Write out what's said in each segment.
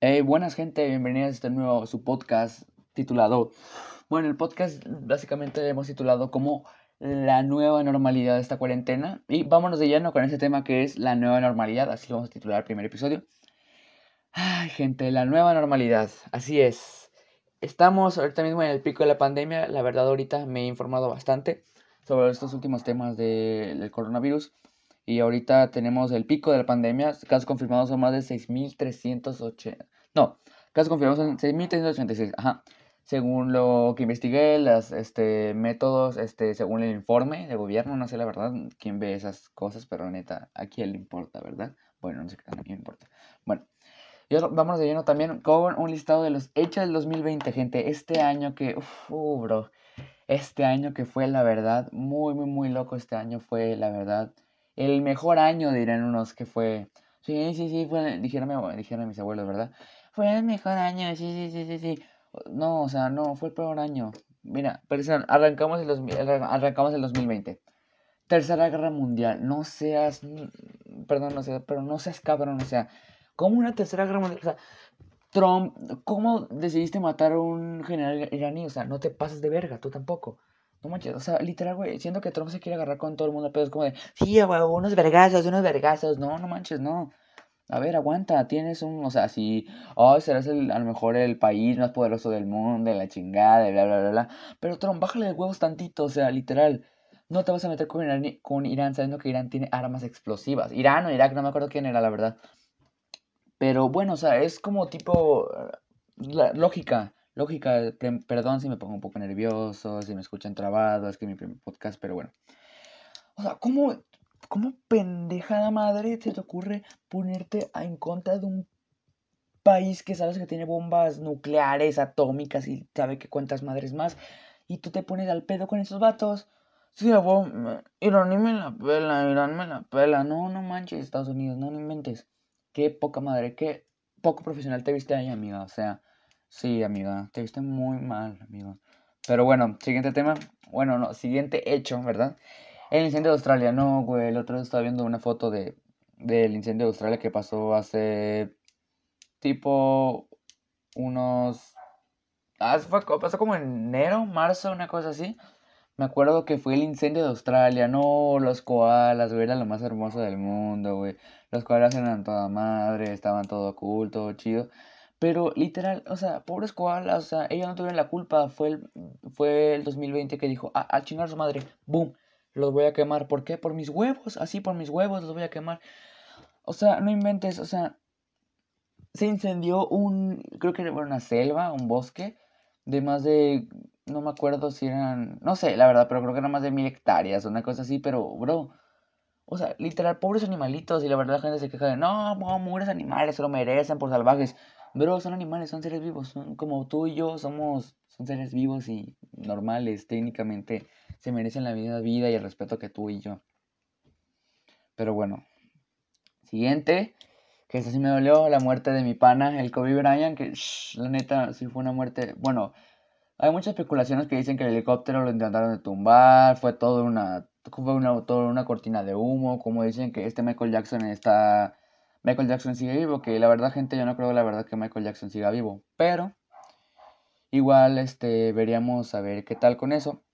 Buenas gente, bienvenidos a este nuevo su podcast titulado. Bueno, el podcast básicamente hemos titulado como la nueva normalidad de esta cuarentena. Y vámonos de lleno con ese tema que es la nueva normalidad. Así lo vamos a titular el primer episodio. Ay, gente, la nueva normalidad. Así es. Estamos ahorita mismo en el pico de la pandemia. La verdad, ahorita me he informado bastante sobre estos últimos temas del coronavirus. Y ahorita tenemos el pico de la pandemia. Casos confirmados son más de 6.380. No, casos confirmados son 6.386. Ajá. Según lo que investigué, los este, métodos, este, según el informe de gobierno, no sé la verdad quién ve esas cosas, pero neta, a quién le importa, ¿verdad? Bueno, no sé qué a quién le importa. Bueno, y ahora vamos de lleno también con un listado de los hechos del 2020, gente. Este año que, uff, bro, este año que fue la verdad, muy, muy, muy loco este año fue la verdad el mejor año, dirán unos que fue. Sí, sí, sí, fue, dijeron, dijeron mis abuelos, ¿verdad? Fue el mejor año, sí, sí, sí, sí, sí. No, o sea, no, fue el peor año. Mira, arrancamos el, 2000, arrancamos el 2020. Tercera Guerra Mundial. No seas, perdón, no sé, pero no seas cabrón, o sea, ¿cómo una Tercera Guerra Mundial? O sea, Trump, ¿cómo decidiste matar a un general iraní? O sea, no te pases de verga, tú tampoco. No manches, o sea, literal, güey, siento que Trump se quiere agarrar con todo el mundo, pero es como de, sí, güey, unos vergazos, unos vergazos, no, no manches, no. A ver, aguanta, tienes un, o sea, si, oh, serás el, a lo mejor el país más poderoso del mundo, de la chingada, bla, bla, bla, bla. Pero Trump, bájale de huevos tantito, o sea, literal. No te vas a meter con Irán, con Irán sabiendo que Irán tiene armas explosivas. Irán o Irak, no me acuerdo quién era, la verdad. Pero bueno, o sea, es como tipo, la, lógica. Lógica, perdón si me pongo un poco nervioso, si me escuchan trabado, es que mi primer podcast, pero bueno. O sea, ¿cómo, cómo pendejada madre te ocurre ponerte en contra de un país que sabes que tiene bombas nucleares, atómicas y sabe que cuántas madres más? Y tú te pones al pedo con esos vatos. Sí, Irán me la pela, Irán me la pela. No, no manches, Estados Unidos, no, no inventes. Qué poca madre, qué poco profesional te viste ahí, amiga. O sea, Sí, amiga, te viste muy mal, amigo. Pero bueno, siguiente tema. Bueno, no, siguiente hecho, ¿verdad? El incendio de Australia. No, güey, el otro día estaba viendo una foto de, del incendio de Australia que pasó hace tipo unos... Ah, fue, pasó como en enero, marzo, una cosa así. Me acuerdo que fue el incendio de Australia. No, los koalas, güey, era lo más hermoso del mundo, güey. Los koalas eran toda madre, estaban todo oculto, chido. Pero literal, o sea, pobres koalas, o sea, ellos no tuvieron la culpa. Fue el, fue el 2020 que dijo, ah, al chingar su madre, boom, los voy a quemar. ¿Por qué? Por mis huevos, así por mis huevos los voy a quemar. O sea, no inventes, o sea, se incendió un, creo que era una selva, un bosque, de más de, no me acuerdo si eran, no sé, la verdad, pero creo que eran más de mil hectáreas, una cosa así, pero, bro, o sea, literal, pobres animalitos, y la verdad la gente se queja de, no, no, pobres animales, se lo merecen por salvajes. Bro, son animales, son seres vivos, son como tú y yo, somos, son seres vivos y normales, técnicamente se merecen la misma vida y el respeto que tú y yo. Pero bueno, siguiente, que eso sí me dolió, la muerte de mi pana, el Kobe Bryant, que la neta sí fue una muerte, bueno, hay muchas especulaciones que dicen que el helicóptero lo intentaron de tumbar, fue todo una, fue una, toda una cortina de humo, como dicen que este Michael Jackson está Michael Jackson sigue vivo, que la verdad, gente, yo no creo la verdad que Michael Jackson siga vivo, pero igual este, veríamos a ver qué tal con eso.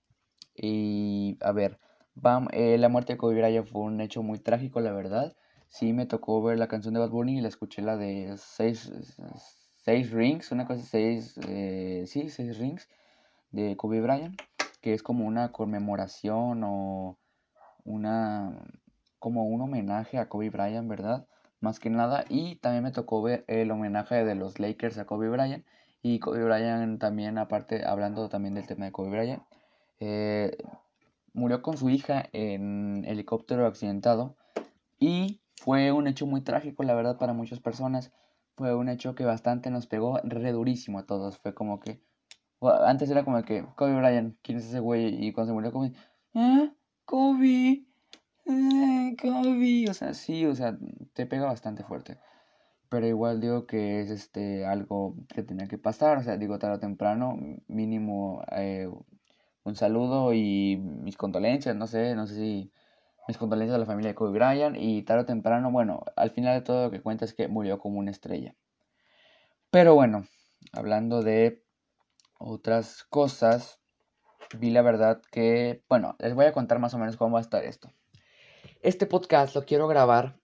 Y a ver, bam, eh, la muerte de Kobe Bryant fue un hecho muy trágico, la verdad. Sí, me tocó ver la canción de Bad Bunny y la escuché la de seis, rings, una cosa, seis, eh, sí, rings de Kobe Bryant, que es como una conmemoración o una, como un homenaje a Kobe Bryant, ¿verdad? Más que nada. Y también me tocó ver el homenaje de los Lakers a Kobe Bryant. Y Kobe Bryant también, aparte, hablando también del tema de Kobe Bryant, eh, murió con su hija en helicóptero accidentado. Y fue un hecho muy trágico, la verdad, para muchas personas. Fue un hecho que bastante nos pegó re durísimo a todos. Fue como que... Antes era como que, Kobe Bryant, ¿quién es ese güey? Y cuando se murió, como, ¿eh? Kobe. Kobe, o sea, sí, o sea, te pega bastante fuerte. Pero igual digo que es este algo que tenía que pasar, o sea, digo tarde o temprano, mínimo eh, un saludo y mis condolencias, no sé, no sé si mis condolencias a la familia de Kobe Bryant y tarde o temprano, bueno, al final de todo lo que cuenta es que murió como una estrella. Pero bueno, hablando de otras cosas, vi la verdad que, bueno, les voy a contar más o menos cómo va a estar esto. Este podcast lo quiero grabar,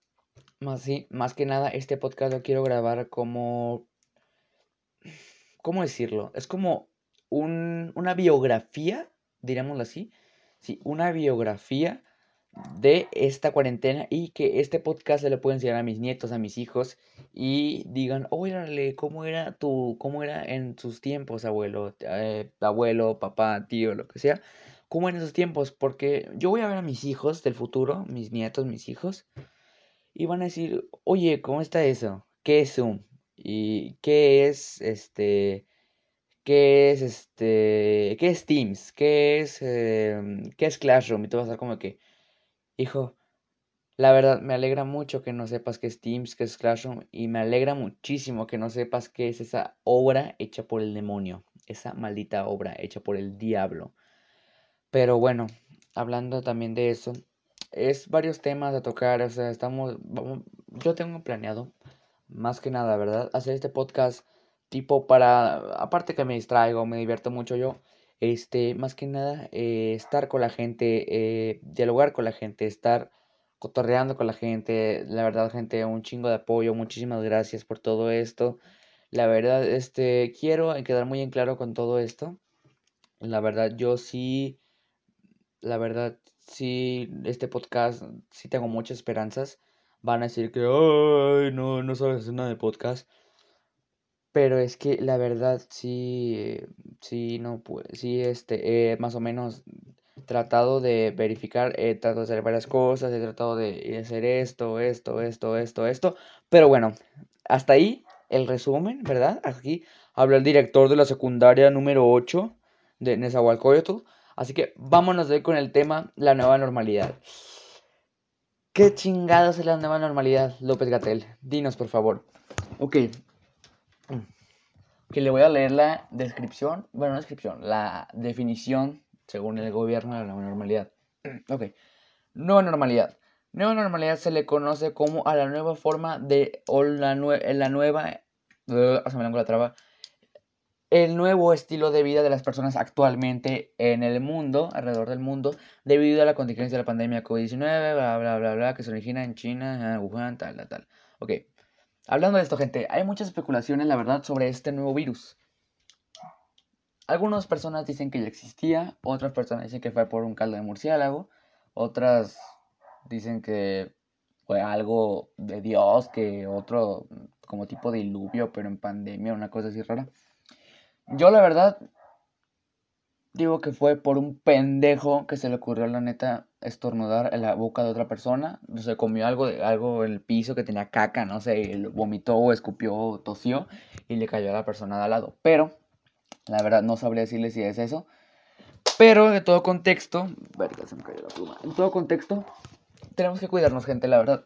más, sí, más que nada, este podcast lo quiero grabar como, ¿cómo decirlo? Es como un, una biografía, diríamoslo así, sí, una biografía de esta cuarentena y que este podcast se lo pueda enseñar a mis nietos, a mis hijos y digan, órale, ¿cómo era tu, cómo era en sus tiempos, abuelo, eh, abuelo, papá, tío, lo que sea? ¿Cómo en esos tiempos? Porque yo voy a ver a mis hijos del futuro, mis nietos, mis hijos, y van a decir, oye, ¿cómo está eso? ¿Qué es Zoom? ¿Y qué es este? ¿Qué es este? ¿Qué es Teams? ¿Qué es, em, ¿qué es Classroom? Y tú vas a estar como que, hijo, la verdad me alegra mucho que no sepas qué es Teams, qué es Classroom, y me alegra muchísimo que no sepas qué es esa obra hecha por el demonio, esa maldita obra hecha por el diablo. Pero bueno, hablando también de eso, es varios temas a tocar, o sea, estamos, yo tengo planeado, más que nada, ¿verdad? Hacer este podcast tipo para, aparte que me distraigo, me divierto mucho yo, este, más que nada, eh, estar con la gente, eh, dialogar con la gente, estar cotorreando con la gente, la verdad, gente, un chingo de apoyo, muchísimas gracias por todo esto. La verdad, este, quiero quedar muy en claro con todo esto. La verdad, yo sí la verdad, sí, este podcast, sí tengo muchas esperanzas. Van a decir que, ay, no, no sabes nada de podcast. Pero es que la verdad, sí, sí, no, pues, sí, este, he más o menos tratado de verificar, he tratado de hacer varias cosas, he tratado de hacer esto, esto, esto, esto, esto. Pero bueno, hasta ahí el resumen, ¿verdad? Aquí habla el director de la secundaria número 8 de Nezahualcóyotl. Así que vámonos de con el tema la nueva normalidad. ¿Qué chingados es la nueva normalidad, López Gatel? Dinos, por favor. Ok. Que le voy a leer la descripción, bueno, no descripción, la definición, según el gobierno, de la nueva normalidad. Ok. Nueva normalidad. Nueva normalidad se le conoce como a la nueva forma de, o la, la nueva, uh, se me la traba, el nuevo estilo de vida de las personas actualmente en el mundo, alrededor del mundo, debido a la contingencia de la pandemia COVID-19, bla, bla, bla, bla, que se origina en China, Wuhan, tal, tal, tal. Ok, hablando de esto, gente, hay muchas especulaciones, la verdad, sobre este nuevo virus. Algunas personas dicen que ya existía, otras personas dicen que fue por un caldo de murciélago, otras dicen que fue algo de Dios, que otro como tipo de diluvio, pero en pandemia, una cosa así rara. Yo la verdad digo que fue por un pendejo que se le ocurrió la neta estornudar en la boca de otra persona. Se comió algo, algo en el piso que tenía caca, no sé, vomitó o escupió o tosió y le cayó a la persona de al lado. Pero, la verdad no sabría decirle si es eso. Pero de todo contexto. En todo contexto, tenemos que cuidarnos, gente, la verdad.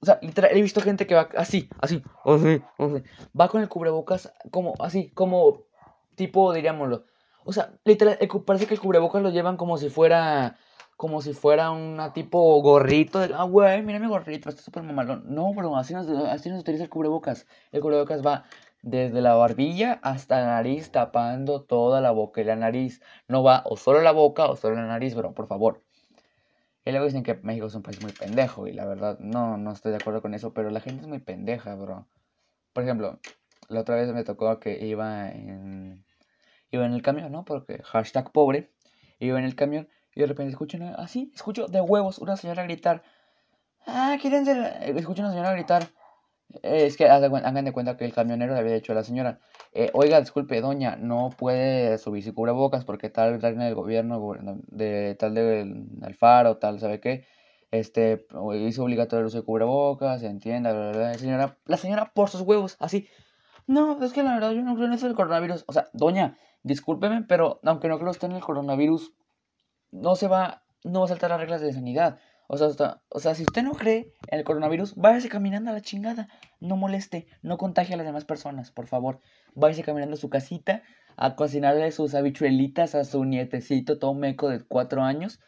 O sea, he visto gente que va así, así, así, así. Va con el cubrebocas como así, como tipo, diríamoslo. O sea, literal, parece que el cubrebocas lo llevan como si fuera. Como si fuera una tipo gorrito. De, ah, güey, mira mi gorrito, está súper mamalón. No, bro, así no, así utiliza el cubrebocas. El cubrebocas va desde la barbilla hasta la nariz, tapando toda la boca y la nariz. No va o solo la boca o solo la nariz, bro, por favor. Y luego dicen que México es un país muy pendejo. Y la verdad, no, no estoy de acuerdo con eso. Pero la gente es muy pendeja, bro. Por ejemplo, la otra vez me tocó que iba en iba en el camión, ¿no? Porque hashtag pobre, iba en el camión y de repente escucho, así, escucho de huevos una señora gritar, ah, quieren escucho una señora gritar, es que hagan de cuenta que el camionero le había dicho a la señora, eh, oiga, disculpe, doña, no puede subir su cubrebocas porque tal en del gobierno, de tal del Alfaro, tal, ¿sabe qué? Este, hizo obligatorio el uso de cubrebocas, entienda, bla, bla, La señora, la señora por sus huevos, así, no, es que la verdad yo no creo en eso del coronavirus. O sea, doña, discúlpeme, pero aunque no creo usted en el coronavirus, no se va, no va a saltar las reglas de sanidad. O sea, o sea, si usted no cree en el coronavirus, váyase caminando a la chingada. No moleste, no contagie a las demás personas, por favor. Váyase caminando a su casita a cocinarle sus habichuelitas a su nietecito todo meco de cuatro años.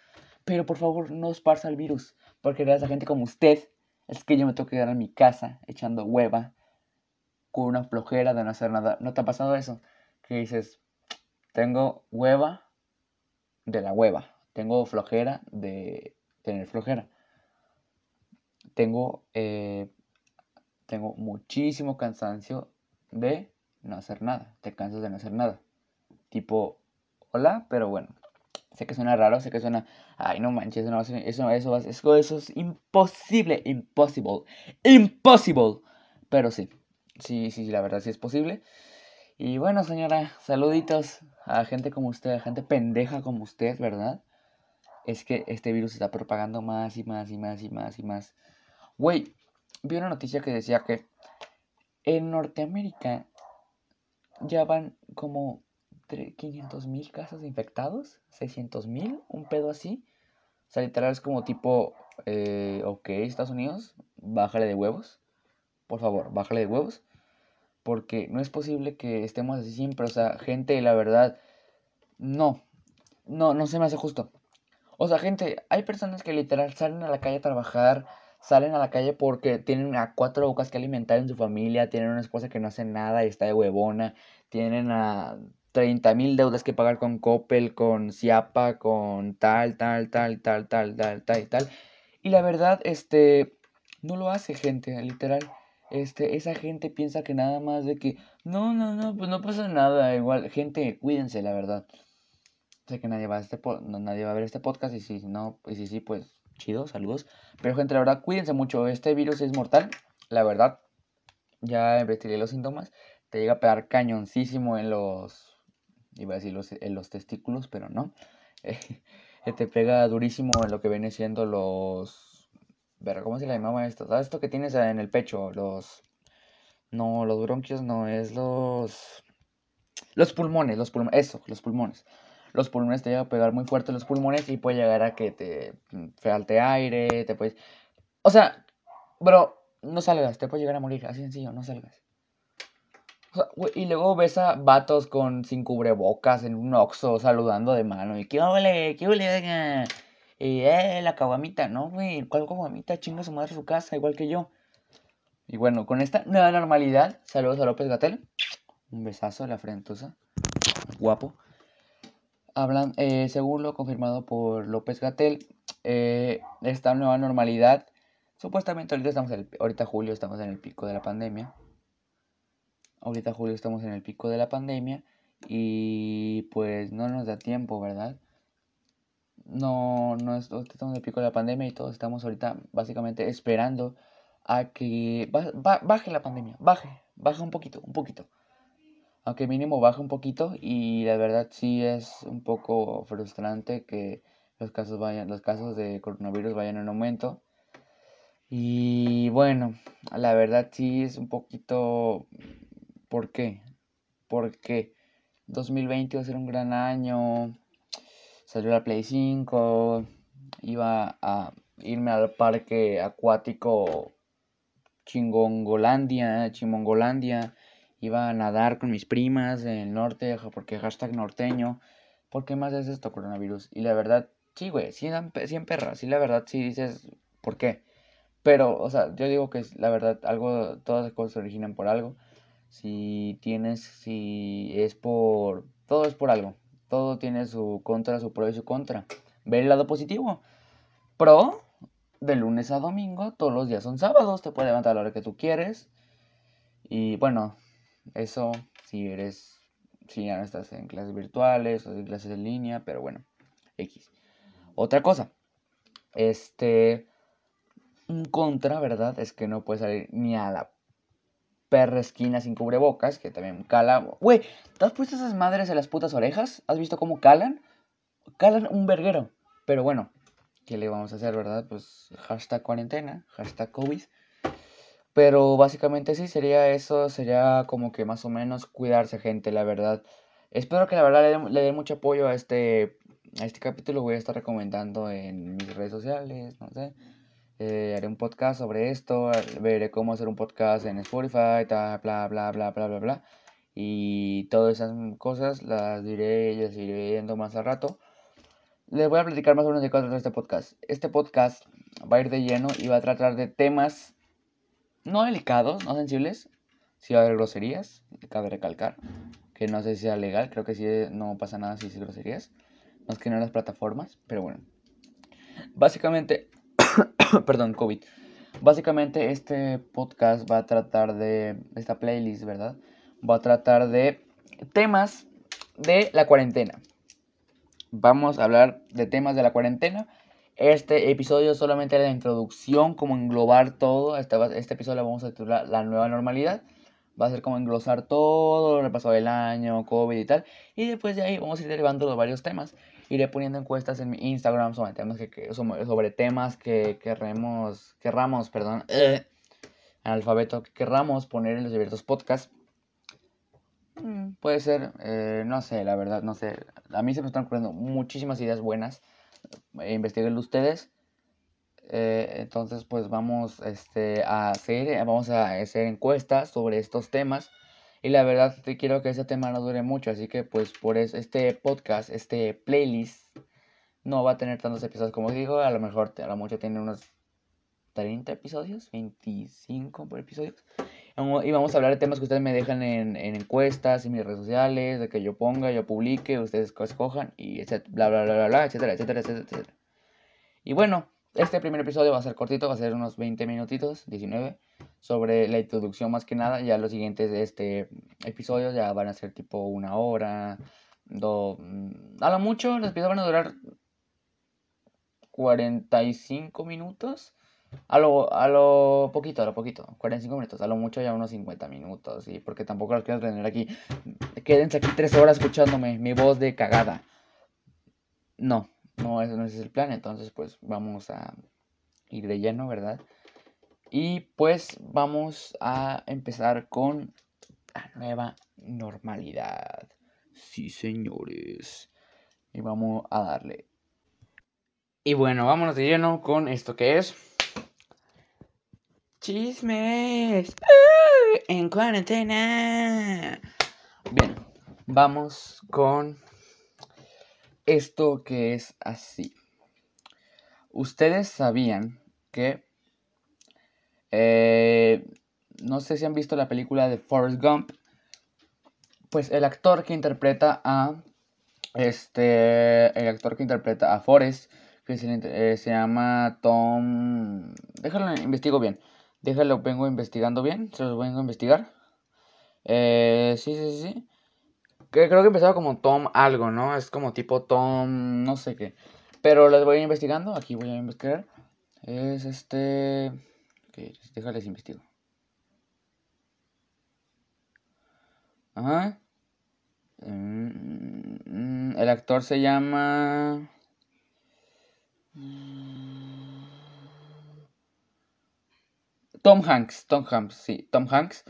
Pero por favor, no esparza el virus. Porque gracias a gente como usted, es que yo me tengo que quedar en mi casa echando hueva con una flojera de no hacer nada. ¿No te ha pasado eso? Que dices, tengo hueva de la hueva. Tengo flojera de tener flojera. Tengo, eh, tengo muchísimo cansancio de no hacer nada. Te cansas de no hacer nada. Tipo, hola, pero bueno. Sé que suena raro, sé que suena, ay, no manches, eso, eso, eso, eso, eso es imposible, imposible, imposible. Pero sí, sí, sí, la verdad sí es posible. Y bueno, señora, saluditos a gente como usted, a gente pendeja como usted, ¿verdad? Es que este virus está propagando más y más y más y más y más. Güey, vi una noticia que decía que en Norteamérica ya van como 500 mil casos infectados, 600 mil, un pedo así. O sea, literal es como tipo, eh, ok, Estados Unidos, bájale de huevos. Por favor, bájale de huevos. Porque no es posible que estemos así siempre. O sea, gente, la verdad, no. No, no se me hace justo. O sea, gente, hay personas que literal salen a la calle a trabajar, salen a la calle porque tienen a cuatro bocas que alimentar en su familia, tienen una esposa que no hace nada y está de huevona, tienen a 30 mil deudas que pagar con Coppel, con Ciapa, con tal, tal, tal, tal, tal, tal, tal, tal. Y la verdad, este, no lo hace gente, literal. Este, esa gente piensa que nada más de que, no, no, no, pues no pasa nada, igual, gente, cuídense, la verdad. Sé que nadie va a, este nadie va a ver este podcast y si no, y si sí, pues chido, saludos. Pero gente, la verdad, cuídense mucho, este virus es mortal, la verdad. Ya investigué los síntomas, te llega a pegar cañoncísimo en los iba a decir los, en los testículos, pero no. Eh, te pega durísimo en lo que viene siendo los... Pero, ¿cómo se le llamaba esto? ¿Sabes esto que tienes en el pecho? Los... No, los bronquios no, es los... Los pulmones, los pulmones, eso, los pulmones. Los pulmones te llega a pegar muy fuerte los pulmones y puede llegar a que te falte aire, te puedes... O sea, bro, no salgas, te puede llegar a morir, así sencillo, no salgas y luego ves a vatos con sin cubrebocas en un oxo saludando de mano. Y qué ole, qué ole, eh, la caguamita, ¿no, güey? ¿Cuál caguamita? Chinga su madre su casa, igual que yo. Y bueno, con esta nueva normalidad, saludos a López Gatel. Un besazo a la frentosa. Guapo. Hablan, eh, según lo confirmado por López Gatel, eh, esta nueva normalidad, supuestamente ahorita estamos, en ahorita julio estamos en el pico de la pandemia Ahorita julio estamos en el pico de la pandemia y pues no nos da tiempo, ¿verdad? No, no estamos en el pico de la pandemia y todos estamos ahorita básicamente esperando a que baje la pandemia, baje, baje un poquito, un poquito. Aunque mínimo baje un poquito y la verdad sí es un poco frustrante que los casos vayan, los casos de coronavirus vayan en aumento. Y bueno, la verdad sí es un poquito ¿Por qué? Porque 2020 iba a ser un gran año. Salió la Play 5. Iba a irme al parque acuático Chingongolandia, Chimongolandia. Iba a nadar con mis primas en el norte, porque hashtag norteño. ¿Por qué más es esto, coronavirus? Y la verdad, sí, güey, sí, en perra. Sí, la verdad, sí dices, ¿por qué? Pero, o sea, yo digo que la verdad, algo, todas las cosas se originan por algo si tienes, si es por, todo es por algo, todo tiene su contra, su pro y su contra. Ve el lado positivo. Pro, de lunes a domingo, todos los días son sábados, te puedes levantar a la hora que tú quieres. Y bueno, eso si eres, si ya no estás en clases virtuales o en clases en línea, pero bueno, X. Otra cosa, este, un contra, ¿verdad? Es que no puedes salir ni a la perra esquina sin cubrebocas, que también cala. Güey, ¿te has puesto esas madres en las putas orejas? ¿Has visto cómo calan? Calan un verguero. Pero bueno, ¿qué le vamos a hacer, verdad? Pues hashtag cuarentena, hashtag COVID. Pero básicamente sí, sería eso, sería como que más o menos cuidarse gente, la verdad. Espero que la verdad le dé mucho apoyo a este, a este capítulo. Voy a estar recomendando en mis redes sociales, no sé. Eh, haré un podcast sobre esto, veré cómo hacer un podcast en Spotify, bla, bla, bla, bla, bla, bla. Y todas esas cosas las diré, las iré viendo más al rato. Les voy a platicar más o menos de qué trata este podcast. Este podcast va a ir de lleno y va a tratar de temas no delicados, no sensibles, si va a haber groserías, cabe recalcar, que no sé si sea legal, creo que sí no pasa nada si dice groserías, más que no en las plataformas, pero bueno. Básicamente, perdón, COVID. Básicamente este podcast va a tratar de, esta playlist, ¿verdad? Va a tratar de temas de la cuarentena. Vamos a hablar de temas de la cuarentena. Este episodio solamente era la introducción, como englobar todo. Este, este episodio lo vamos a titular La nueva normalidad. Va a ser como englosar todo lo que pasó del año, COVID y tal. Y después de ahí vamos a ir derivando los varios temas. Iré poniendo encuestas en mi Instagram sobre temas que, sobre temas que querremos, querramos, perdón, eh, alfabeto que querramos poner en los diversos podcasts. Mm, puede ser, eh, no sé, la verdad, no sé. A mí se me están ocurriendo muchísimas ideas buenas. Eh, Investíguenlo ustedes. Eh, entonces, pues vamos este, a hacer, vamos a hacer encuestas sobre estos temas. Y la verdad, te quiero que ese tema no dure mucho. Así que, pues, por este podcast, este playlist, no va a tener tantos episodios como digo. A lo mejor, a lo mucho tiene unos 30 episodios, 25 episodios. Y vamos a hablar de temas que ustedes me dejan en, encuestas, en mis redes sociales, de que yo ponga, yo publique, ustedes escojan, y etcétera, bla, bla, bla, bla, bla, etcétera, etcétera, etcétera, etcétera. Y bueno, este primer episodio va a ser cortito, va a ser unos 20 minutitos, 19, sobre la introducción más que nada. Ya los siguientes este episodio ya van a ser tipo una hora, dos... Mm, a lo mucho los episodios van a durar 45 minutos. A lo, a lo poquito, a lo poquito, 45 minutos, a lo mucho ya unos 50 minutos, ¿sí? Porque tampoco los quiero tener aquí. Quédense aquí 3 horas escuchándome, mi voz de cagada. No, no, eso no es el plan, entonces pues vamos a ir de lleno, ¿verdad? Y pues vamos a empezar con la nueva normalidad. Sí, señores. Y vamos a darle. Y bueno, vámonos de lleno con esto que es Chismes ¡Uh! en cuarentena. Bien, vamos con esto que es así. Ustedes sabían que... Eh, no sé si han visto la película de Forrest Gump. Pues el actor que interpreta a... Este... El actor que interpreta a Forrest. Que se, eh, se llama Tom... Déjalo, investigo bien. Déjalo, vengo investigando bien. Se los vengo a investigar. Eh, sí, sí, sí. Que creo que empezaba como Tom algo, ¿no? Es como tipo Tom, no sé qué. Pero les voy investigando. Aquí voy a investigar. Es este. Ok, déjales investigo. Ajá. Mm, el actor se llama. Tom Hanks, Tom Hanks, sí, Tom Hanks.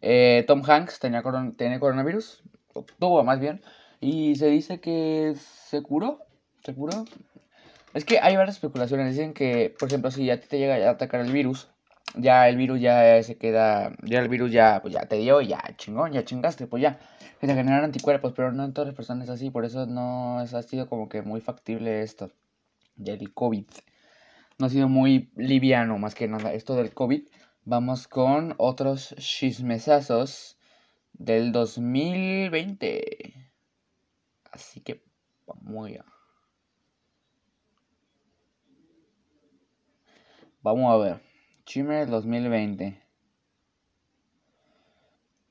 Eh, Tom Hanks tenía tiene coronavirus, tuvo más bien, y se dice que se curó, se curó. Es que hay varias especulaciones, dicen que, por ejemplo, si ya te llega a atacar el virus, ya el virus ya se queda, ya el virus ya, pues ya te dio, ya chingón, ya chingaste, pues ya, que te anticuerpos, pero no en todas las personas es así, por eso no ha sido como que muy factible esto del COVID. No ha sido muy liviano más que nada esto del COVID. Vamos con otros chismesazos del 2020. Así que vamos allá. Vamos a ver. Chisme 2020.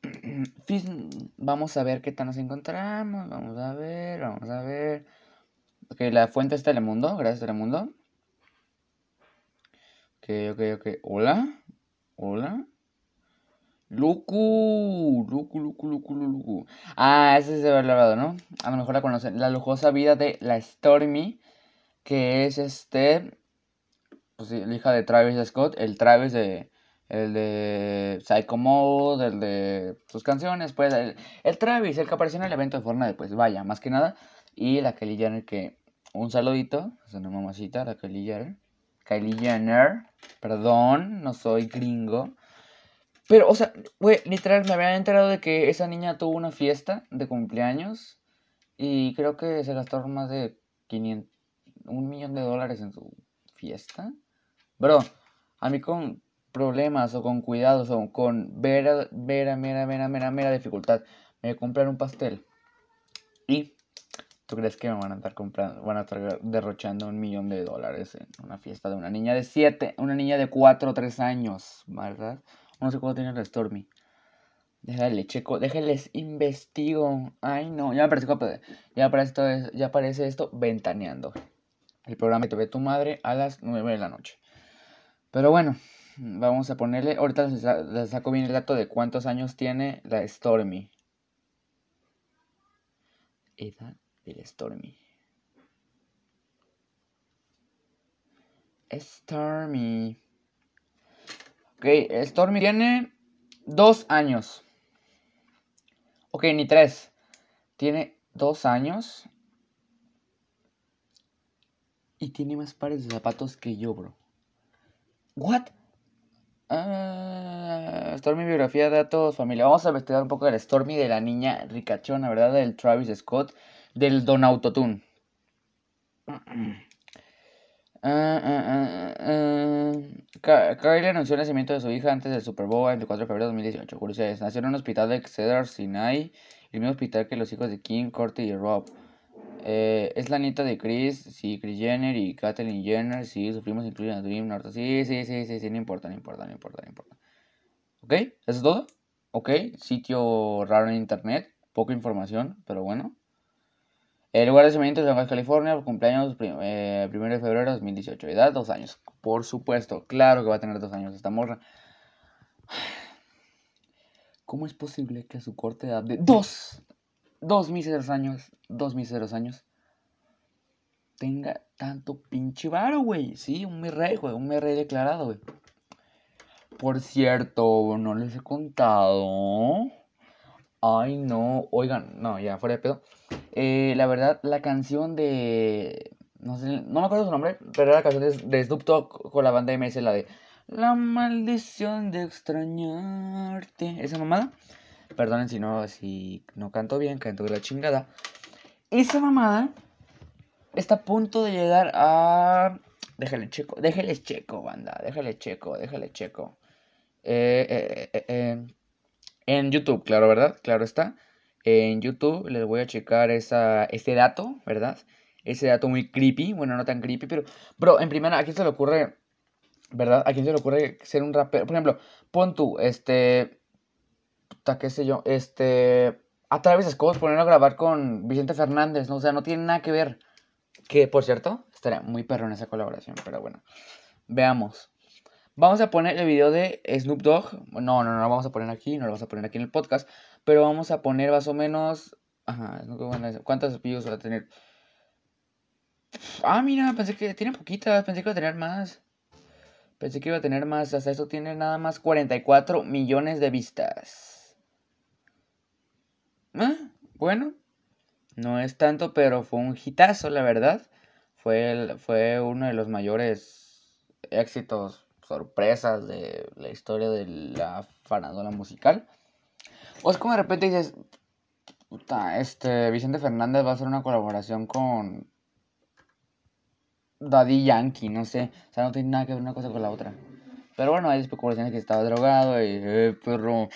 Vamos a ver qué tal nos encontramos. Vamos a ver, vamos a ver. Ok, la fuente es Telemundo. Gracias, Telemundo. Ok, ok, ok. Hola. Hola. Luku. Luku, Luku, Luku, Luku. Ah, ese se ve hablado, ¿no? A lo mejor la conocen. La lujosa vida de la Stormy. Que es este. Pues sí, la hija de Travis Scott. El Travis de. El de Psycho Mode, el de sus canciones, pues. El, Travis, el que apareció en el evento de Fortnite, pues vaya, más que nada. Y la Kelly Jenner, que. Un saludito. Es una mamacita, la Kelly Jenner. Kylie Jenner. Perdón, no soy gringo. Pero, o sea, güey, literal, me había enterado de que esa niña tuvo una fiesta de cumpleaños. Y creo que se gastaron más de 500, un millón de dólares en su fiesta. Bro, a mí con problemas o con cuidados o con vera, vera, mera, mera, mera, mera dificultad me comprar un pastel y tú crees que me van a estar comprando, van a estar derrochando un millón de dólares en una fiesta de una niña de 7, una niña de 4 o 3 años, ¿verdad? No sé cuánto tiene la Stormy. Déjale, checo, déjenles investigo. Ay, no, ya me parece, ya esto, ya aparece esto ventaneando. El programa te ve tu madre a las 9 de la noche. Pero bueno, vamos a ponerle, ahorita les, saco bien el dato de cuántos años tiene la Stormy. Edad de la Stormy. Stormy. Ok, Stormy tiene dos años. Ok, ni tres. Tiene dos años. Y tiene más pares de zapatos que yo, bro. ¿What? Ah, Stormy biografía, datos, familia. Vamos a investigar un poco de la Stormy de la niña ricachona, ¿verdad? Del Travis Scott, del Don Autotune. Ah, ah, ah, Kylie anunció el nacimiento de su hija antes del Super Bowl el 24 de febrero de 2018. Curiosidades. Nació en un hospital de Cedar Sinai, el mismo hospital que los hijos de Kim, Courtney y Rob. Eh, es la nieta de Chris, sí, Chris Jenner y Kathleen Jenner, sí, sufrimos incluyen a Dream, Norton, sí, sí, sí, sí, sí, no importa, no importa, no importa, no importa. ¿Ok? ¿Eso es todo? ¿Ok? Sitio raro en internet, poca información, pero bueno. El lugar de nacimiento es San California, cumpleaños eh, 1 de febrero de 2018. Edad, dos años. Por supuesto, claro que va a tener dos años esta morra. ¿Cómo es posible que a su corta edad de dos, dos míseros años, dos míseros años, tenga tanto pinche varo, güey? Sí, un mi rey, güey, un mi rey declarado, güey. Por cierto, no les he contado Ay, no, oigan, no, ya fuera de pedo. Eh, la verdad, la canción de. No sé, no me acuerdo su nombre, pero era la canción de, de Snoop con la banda MS, la de. La maldición de extrañarte. Esa mamada. Perdonen si no, si no canto bien, canto de la chingada. Esa mamada está a punto de llegar a. Déjale checo, déjale checo, banda, déjale checo, déjale checo. eh, eh, eh. eh en YouTube, claro, ¿verdad? Claro está. En YouTube les voy a checar esa, ese dato, ¿verdad? Ese dato muy creepy. Bueno, no tan creepy, pero... Bro, en primera, ¿a quién se le ocurre... ¿Verdad? ¿A quién se le ocurre ser un rapero? Por ejemplo, pon tú, este... Puta, qué sé yo, este... A Travis Scott ponerlo a grabar con Vicente Fernández, ¿no? O sea, no tiene nada que ver. Que, por cierto, estaría muy perro en esa colaboración, pero bueno. Veamos. Vamos a poner el video de Snoop Dogg. No, no, no lo vamos a poner aquí, no lo vamos a poner aquí en el podcast. Pero vamos a poner más o menos. Ajá, ¿cuántas views va a tener? Ah, mira, pensé que tiene poquitas, pensé que iba a tener más. Pensé que iba a tener más, hasta eso tiene nada más 44 millones de vistas. Ah, bueno, no es tanto, pero fue un hitazo, la verdad. Fue, fue uno de los mayores éxitos sorpresas de la historia de la farándula musical. O es como de repente dices, puta, este, Vicente Fernández va a hacer una colaboración con Daddy Yankee, no sé. O sea, no tiene nada que ver una cosa con la otra. Pero bueno, hay especulaciones que estaba drogado y, eh, perro,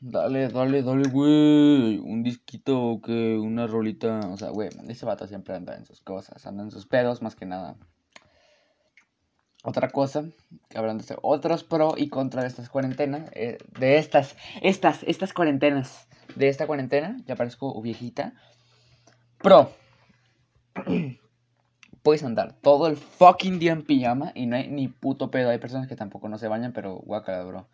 dale, dale, dale, güey. Un disquito que una rolita. O sea, güey, ese vato siempre anda en sus cosas, anda en sus pedos más que nada. Otra cosa, hablando de otros pro y contra de estas cuarentenas, eh, de estas, estas, estas cuarentenas, de esta cuarentena, ya parezco viejita. Pro, puedes andar todo el fucking día en pijama y no hay ni puto pedo. Hay personas que tampoco no se bañan, pero guacala, bro.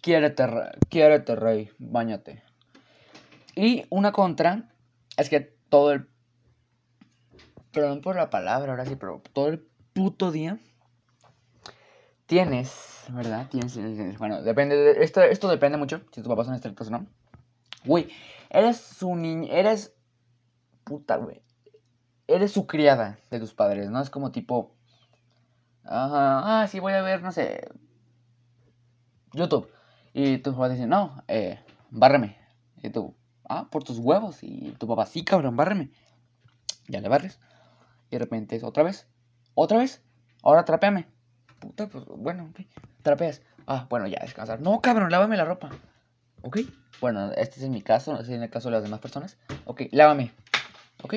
Quiérete, quiérete, rey, bañate. Y una contra es que todo el. Perdón por la palabra, ahora sí, pero todo el puto día tienes, ¿verdad? Tienes, bueno, depende, de, esto, esto depende mucho, si tus papás son estrictos o no. Güey, eres su niña, eres, puta, güey, eres su criada de tus padres, ¿no? Es como tipo, ajá, ah, sí, voy a ver, no sé, YouTube. Y tus papás dicen, no, eh, bárreme. Y tú, ah, por tus huevos. Y tu papá, sí, cabrón, bárreme. Ya le barres. Y de repente es otra vez, otra vez, ahora trapeame puta, pues bueno, trapeas. Ah, bueno, ya, descansar. No, cabrón, lávame la ropa. ¿Ok? Bueno, este es mi caso, no sé en el caso de las demás personas. Ok, lávame. ¿Ok?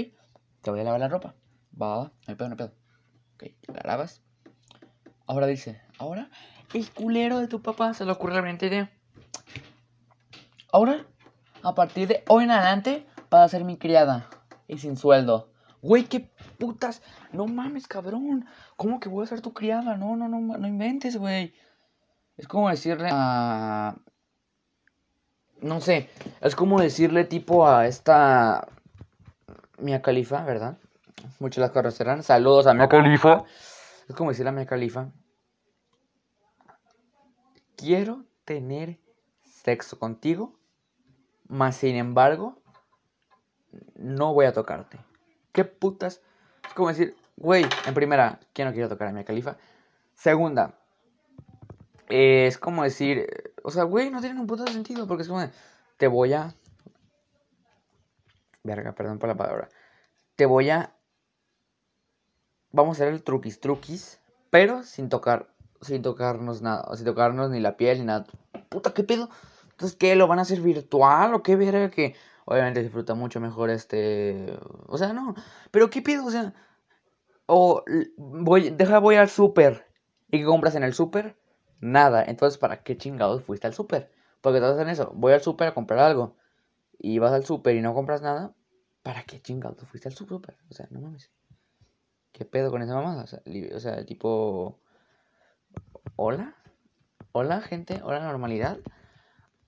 Te voy a lavar la ropa. Va, va, no pedo, no pedo. Ok, la lavas. Ahora dice, ahora el culero de tu papá se le ocurre la brillante. Ahora, a partir de hoy en adelante, vas a ser mi criada. Y sin sueldo. Güey, qué putas. No mames, cabrón. ¿Cómo que voy a ser tu criada? No, no, no, no inventes, güey. Es como decirle a... No sé, es como decirle tipo a esta... Mia Califa, ¿verdad? Muchos las conocerán. Saludos a Mia Califa. Es como decirle a Mia Califa. Quiero tener sexo contigo, mas sin embargo, no voy a tocarte. ¿Qué putas? Es como decir, güey, en primera, ¿quién no quiere tocar a Mia Califa? Segunda, es como decir, o sea, güey, no tiene un puto sentido, porque es como, te voy a... Verga, perdón por la palabra. Te voy a... Vamos a hacer el truquis truquis, pero sin tocar, sin tocarnos nada, sin tocarnos ni la piel ni nada. Puta, ¿qué pedo? Entonces, ¿qué? ¿Lo van a hacer virtual o qué verga? Que obviamente disfruta mucho mejor este... O sea, no. Pero ¿qué pedo? O sea... O voy, deja, voy al súper. ¿Y qué compras en el súper? Nada. Entonces, ¿para qué chingados fuiste al súper? Porque te hacen eso. Voy al súper a comprar algo. Y vas al súper y no compras nada. ¿Para qué chingados fuiste al súper? O sea, no mames. ¿Qué pedo con esa mamada? O sea, tipo... ¿Hola? ¿Hola, gente? ¿Hola, normalidad?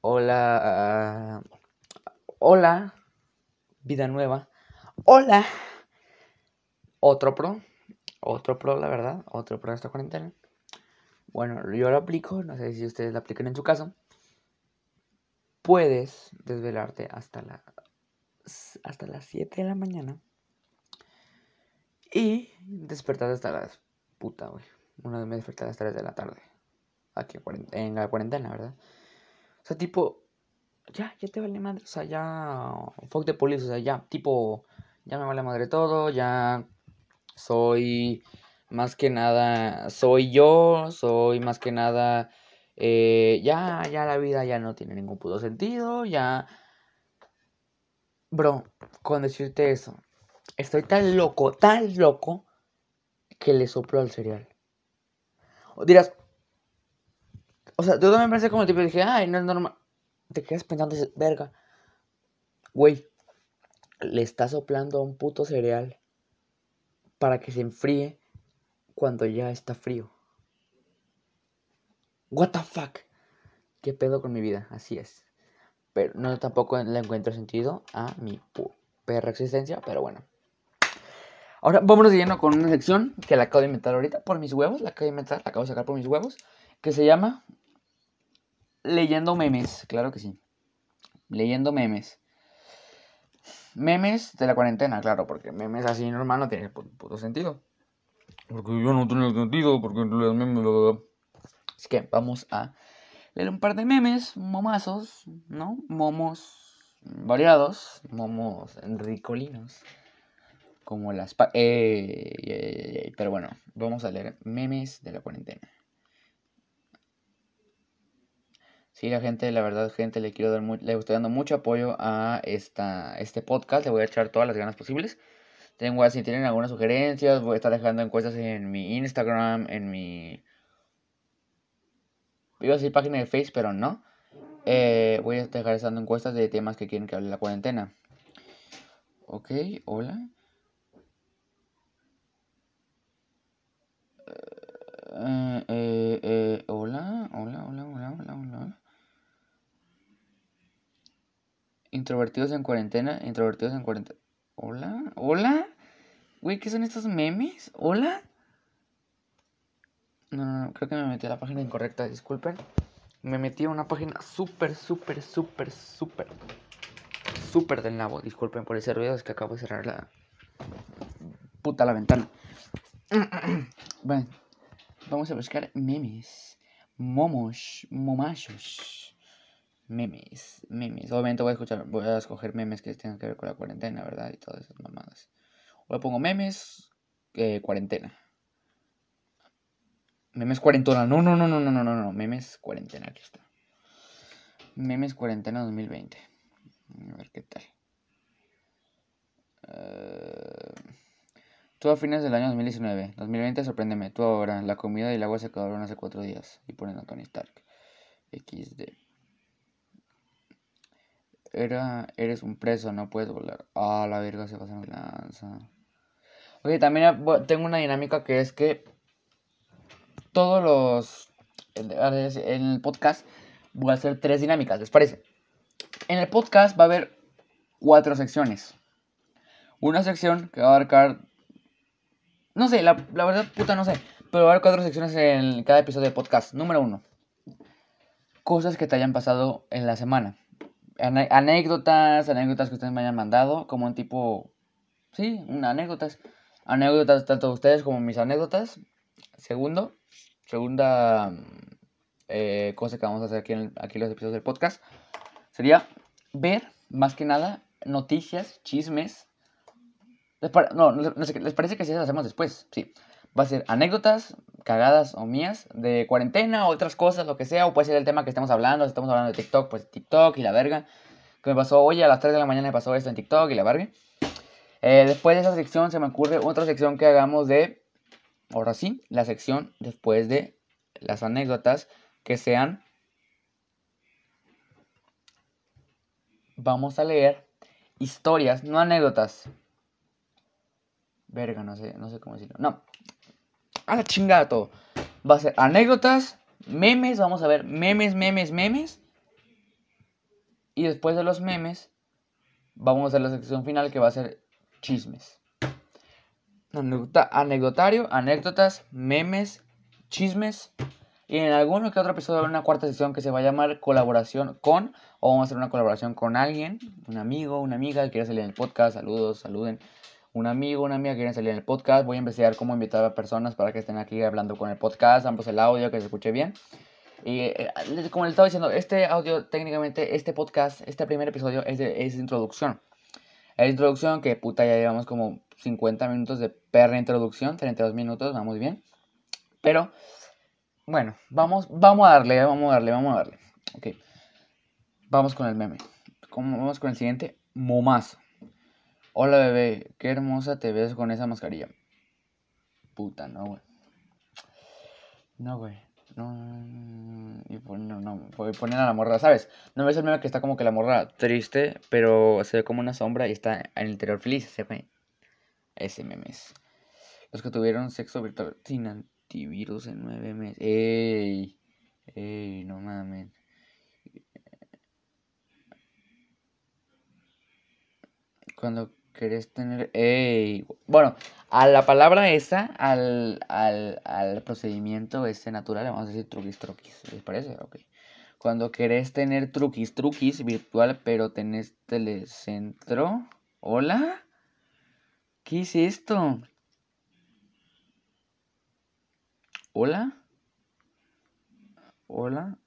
Hola... hola. Vida nueva. Hola. Otro pro. Otro pro, la verdad. Otro pro de esta cuarentena. Bueno, yo lo aplico, no sé si ustedes lo aplican en su caso. Puedes desvelarte hasta, la, hasta las 7 de la mañana y despertar hasta las puta, güey. Una vez me desperté a las 3 de la tarde. Aquí en la cuarentena, ¿verdad? O sea, tipo, ya, ya te vale madre. O sea, ya, fuck de police, o sea, ya, tipo, ya me vale madre todo, ya soy más que nada soy yo, soy más que nada, eh, ya, ya la vida ya no tiene ningún puto sentido, ya... Bro, con decirte eso, estoy tan loco, tan loco, que le soplo al cereal. Dirás, o sea, tú también pensé como el tipo dije, ay, no es normal. Te quedas pensando, dices, verga, güey, le está soplando a un puto cereal para que se enfríe cuando ya está frío. What the fuck? ¿Qué pedo con mi vida? Así es. Pero no tampoco le encuentro sentido a mi perra existencia, pero bueno. Ahora vámonos de lleno con una sección que la acabo de inventar ahorita por mis huevos, la acabo de inventar, la acabo de sacar por mis huevos, que se llama Leyendo memes, claro que sí. Leyendo memes. Memes de la cuarentena, claro, porque memes así normal no tiene puto sentido. Porque yo no tiene sentido, porque los memes. Así que vamos a leer un par de memes, momazos, ¿no? Momos variados, momos ricolinos. Como las... Eh, pero bueno, vamos a leer memes de la cuarentena. Sí, la gente, la verdad, gente, le quiero dar le estoy dando mucho apoyo a esta, este podcast. Le voy a echar todas las ganas posibles. Tengo, si tienen algunas sugerencias, voy a estar dejando encuestas en mi Instagram, en mi... Iba a página de Facebook, pero no. Eh, voy a dejar dando encuestas de temas que quieren que hable la cuarentena. Ok, hola. Eh, eh, eh, hola, hola, hola, hola, hola, hola. Introvertidos en cuarentena, introvertidos en cuarentena. Hola, hola. Güey, ¿qué son estos memes? ¿Hola? No, no, no, creo que me metí a la página incorrecta, disculpen. Me metí a una página súper, súper, súper, súper, súper del nabo. Disculpen por ese ruido, es que acabo de cerrar la puta la ventana. bueno, vamos a buscar memes. Momos, momachos. Memes, memes. Obviamente voy a escuchar, voy a escoger memes que tengan que ver con la cuarentena, ¿verdad? Y todas esas mamadas. O le pongo memes, eh, cuarentena. Memes cuarentena. No, no, no, no, no, no, no, no. Memes cuarentena. Aquí está. Memes cuarentena 2020. A ver qué tal. Uh, tú a fines del año 2019. 2020, sorpréndeme. Tú ahora. La comida y el agua se acabaron hace cuatro días. Y ponen a Tony Stark. XD. Era, eres un preso, no puedes volar. Ah, la verga se pasa en lanza. Ok, también tengo una dinámica que es que todos los. En el podcast voy a hacer tres dinámicas, ¿les parece? En el podcast va a haber cuatro secciones. Una sección que va a abarcar. No sé, la, la verdad, puta, no sé. Pero va a haber cuatro secciones en cada episodio de podcast. Número uno. Cosas que te hayan pasado en la semana anécdotas, anécdotas que ustedes me hayan mandado, como un tipo, sí, anécdotas, anécdotas tanto de ustedes como mis anécdotas. Segundo, segunda eh, cosa que vamos a hacer aquí en aquí los episodios del podcast sería ver, más que nada, noticias, chismes. no, no sé, ¿les parece que si las hacemos después? Sí. Va a ser anécdotas, cagadas o mías de cuarentena o otras cosas, lo que sea, o puede ser el tema que estemos hablando, si estamos hablando de TikTok, pues TikTok y la verga. Que me pasó hoy a las 3 de la mañana me pasó esto en TikTok y la verga. Eh, después de esa sección se me ocurre otra sección que hagamos de, ahora sí, la sección después de las anécdotas que sean, vamos a leer historias, no anécdotas. Verga, no sé, no sé cómo decirlo. No, a la chingada todo. Va a ser anécdotas, memes, vamos a ver memes, memes, memes. Y después de los memes, vamos a hacer la sección final que va a ser chismes. anecdotario, anécdotas, memes, chismes. Y en alguno que otro episodio habrá una cuarta sección que se va a llamar colaboración con, o vamos a hacer una colaboración con alguien, un amigo, una amiga que quiera salir en el podcast. Saludos, saluden un amigo, una amiga quieren salir en el podcast. Voy a investigar cómo invitar a personas para que estén aquí hablando con el podcast, ambos el audio, que se escuche bien. Y eh, como les estaba diciendo, este audio, técnicamente, este podcast, este primer episodio es de, es introducción. Es introducción que puta ya llevamos como 50 minutos de perra introducción, 32 minutos, vamos bien. Pero, bueno, vamos, vamos a darle, vamos a darle, vamos a darle. Ok. Vamos con el meme. Vamos con el siguiente, momazo. Hola bebé, qué hermosa te ves con esa mascarilla. Puta, no, güey. No, güey. No, no, no, voy a poner a la morra, ¿sabes? No ves el meme que está como que la morra triste, pero se ve como una sombra y está en el interior feliz, se ve. Ese meme es. Los que tuvieron sexo virtual sin antivirus en nueve meses. ¡Ey! ¡Ey! No mames. Cuando querés tener... Ey. Bueno, a la palabra esa, al, al, al procedimiento ese natural, vamos a decir truquis, truquis. ¿Les parece? Ok. Cuando querés tener truquis, truquis virtual, pero tenés telecentro. ¿Hola? ¿Qué es esto? ¿Hola? ¿Hola?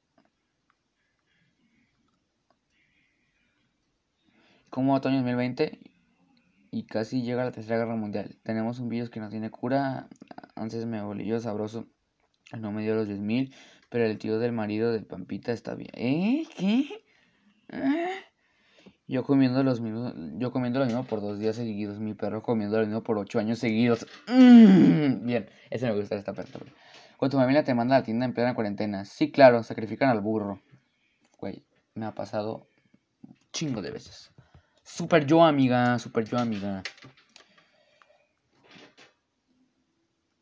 Como otoño 2020 y casi llega la tercera guerra mundial. Tenemos un virus que no tiene cura. Antes me bolillo sabroso. No me dio los 10.000, pero el tío del marido del Pampita está bien. ¿Eh? ¿Qué? ¿Eh? Yo comiendo los mismos, yo comiendo lo mismo por dos días seguidos, mi perro comiendo lo mismo por ocho años seguidos. Mm, bien, ese me gusta esta perra. Con tu familia te manda a la tienda en plena cuarentena. Sí, claro, sacrifican al burro. Güey, me ha pasado chingo de veces. Super yo, amiga. Super yo, amiga.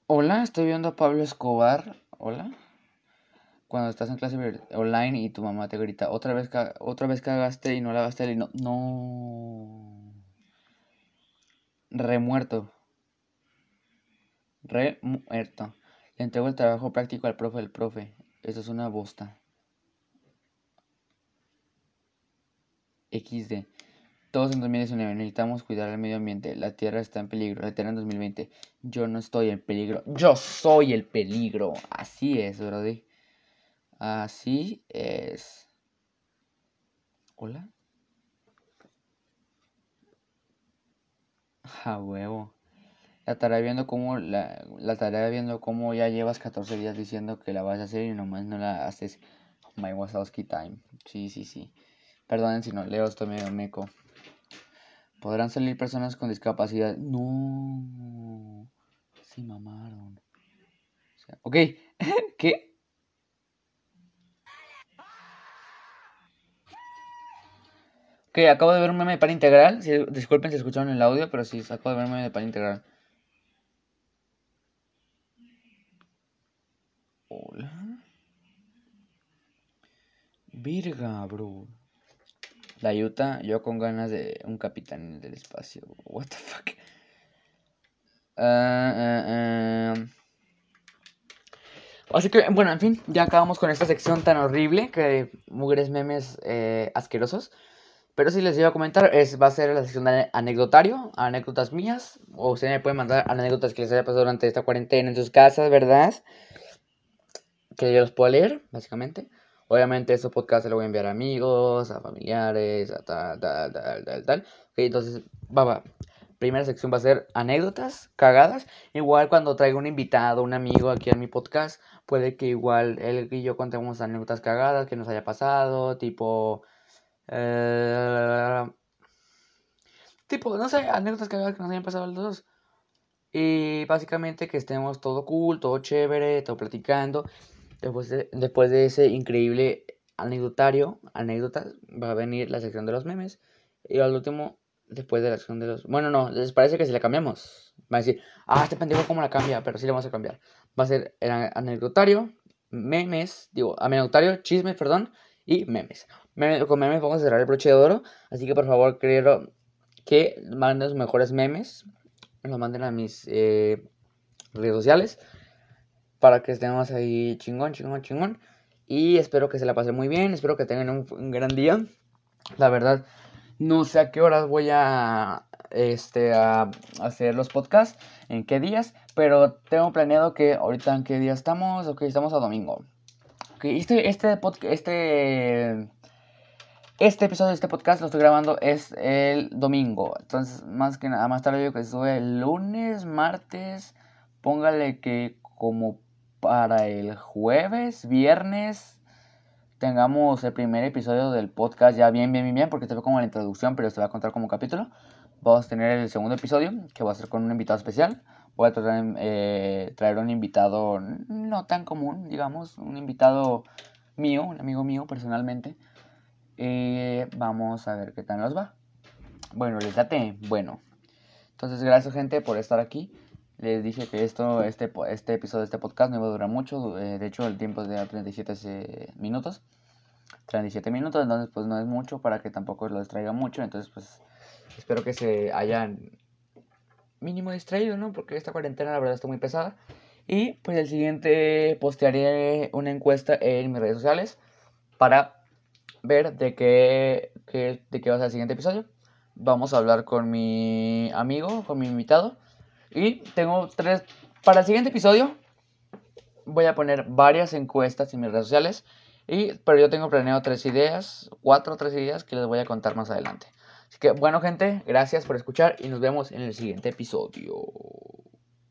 Hola, estoy viendo a Pablo Escobar. Hola. Cuando estás en clase online y tu mamá te grita, otra vez, otra vez cagaste y no lavaste el no. No. Remuerto. Remuerto. Le entrego el trabajo práctico al profe del profe. Eso es una bosta. XD. Todos en 2019 necesitamos cuidar el medio ambiente. La Tierra está en peligro. La en 2020. Yo no estoy en peligro. Yo soy el peligro. Así es, brody. Así es. ¿Hola? A huevo. La estaré viendo cómo la, la estaré viendo cómo ya llevas 14 días diciendo que la vas a hacer y nomás no la haces. My Wazowski time. Sí, sí, sí. Perdonen si no leo, estoy medio meco. ¿Podrán salir personas con discapacidad? No. Sí, mamaron. ok. ¿Qué? Ok, acabo de ver un meme de pan integral. disculpen si escucharon el audio, pero sí, acabo de ver un meme de pan integral. Hola. Virga, bro. La Utah, yo con ganas de un capitán del espacio. What the fuck. Uh, Así que, bueno, en fin, ya acabamos con esta sección tan horrible que mugres memes eh, asquerosos. Pero si les iba a comentar, es, va a ser la sección de anecdotario, anécdotas mías. O ustedes me pueden mandar anécdotas que les haya pasado durante esta cuarentena en sus casas, ¿verdad? Que yo los puedo leer, básicamente. Obviamente, estos podcasts se los voy a enviar a amigos, a familiares, a tal, tal, tal, tal, tal. Ok, entonces, va, va. Primera sección va a ser anécdotas cagadas. Igual cuando traiga un invitado, un amigo aquí a mi podcast, puede que igual él y yo contemos anécdotas cagadas que nos haya pasado, tipo eh, tipo, no sé, anécdotas que, nos hayan pasado los dos. Y básicamente que estemos todo cool, todo chévere, todo platicando. Después de, después de ese increíble anecdotario, anécdotas, va a venir la sección de los memes. Y al último, después de la sección de los... Bueno, no, les parece que si la cambiamos. Va a decir, ah, este pendejo cómo la cambia, pero sí le vamos a cambiar. Va a ser el anecdotario, memes, digo, anecdotario, chismes, perdón, y memes con memes vamos a cerrar el broche de oro. Así que por favor, quiero que manden los mejores memes. Los manden a mis eh, redes sociales. Para que estemos ahí chingón, chingón, chingón. Y espero que se la pasen muy bien. Espero que tengan un, gran día. La verdad, no sé a qué horas voy a, este, a hacer los podcasts. En qué días. Pero tengo planeado que ahorita en qué día estamos. Ok, estamos a domingo. Este, este, este este episodio de este podcast lo estoy grabando es el domingo. Entonces, más que nada, más tarde yo que sube el lunes, martes. Póngale que como para el jueves, viernes, tengamos el primer episodio del podcast ya bien, bien, bien, bien, porque te ve como la introducción, pero se va a contar como capítulo. Vamos a tener el segundo episodio, que va a ser con un invitado especial. Voy a traer, eh, un invitado no tan común, digamos, un invitado mío, un amigo mío personalmente y vamos a ver qué tal nos va. Bueno, les date. Bueno. Entonces, gracias gente por estar aquí. Les dije que esto, este, este episodio de este podcast no iba a durar mucho. Eh, de hecho, el tiempo es de 37 minutos. 37 minutos, entonces pues no es mucho para que tampoco lo distraiga mucho. Entonces, pues espero que se hayan mínimo distraído, ¿no? Porque esta cuarentena la verdad está muy pesada. Y pues el siguiente postearé una encuesta en mis redes sociales para ver de qué, de qué va a ser el siguiente episodio. Vamos a hablar con mi amigo, con mi invitado. Y tengo tres... Para el siguiente episodio voy a poner varias encuestas en mis redes sociales. Y, pero yo tengo planeado tres ideas, cuatro o tres ideas que les voy a contar más adelante. Así que bueno gente, gracias por escuchar y nos vemos en el siguiente episodio.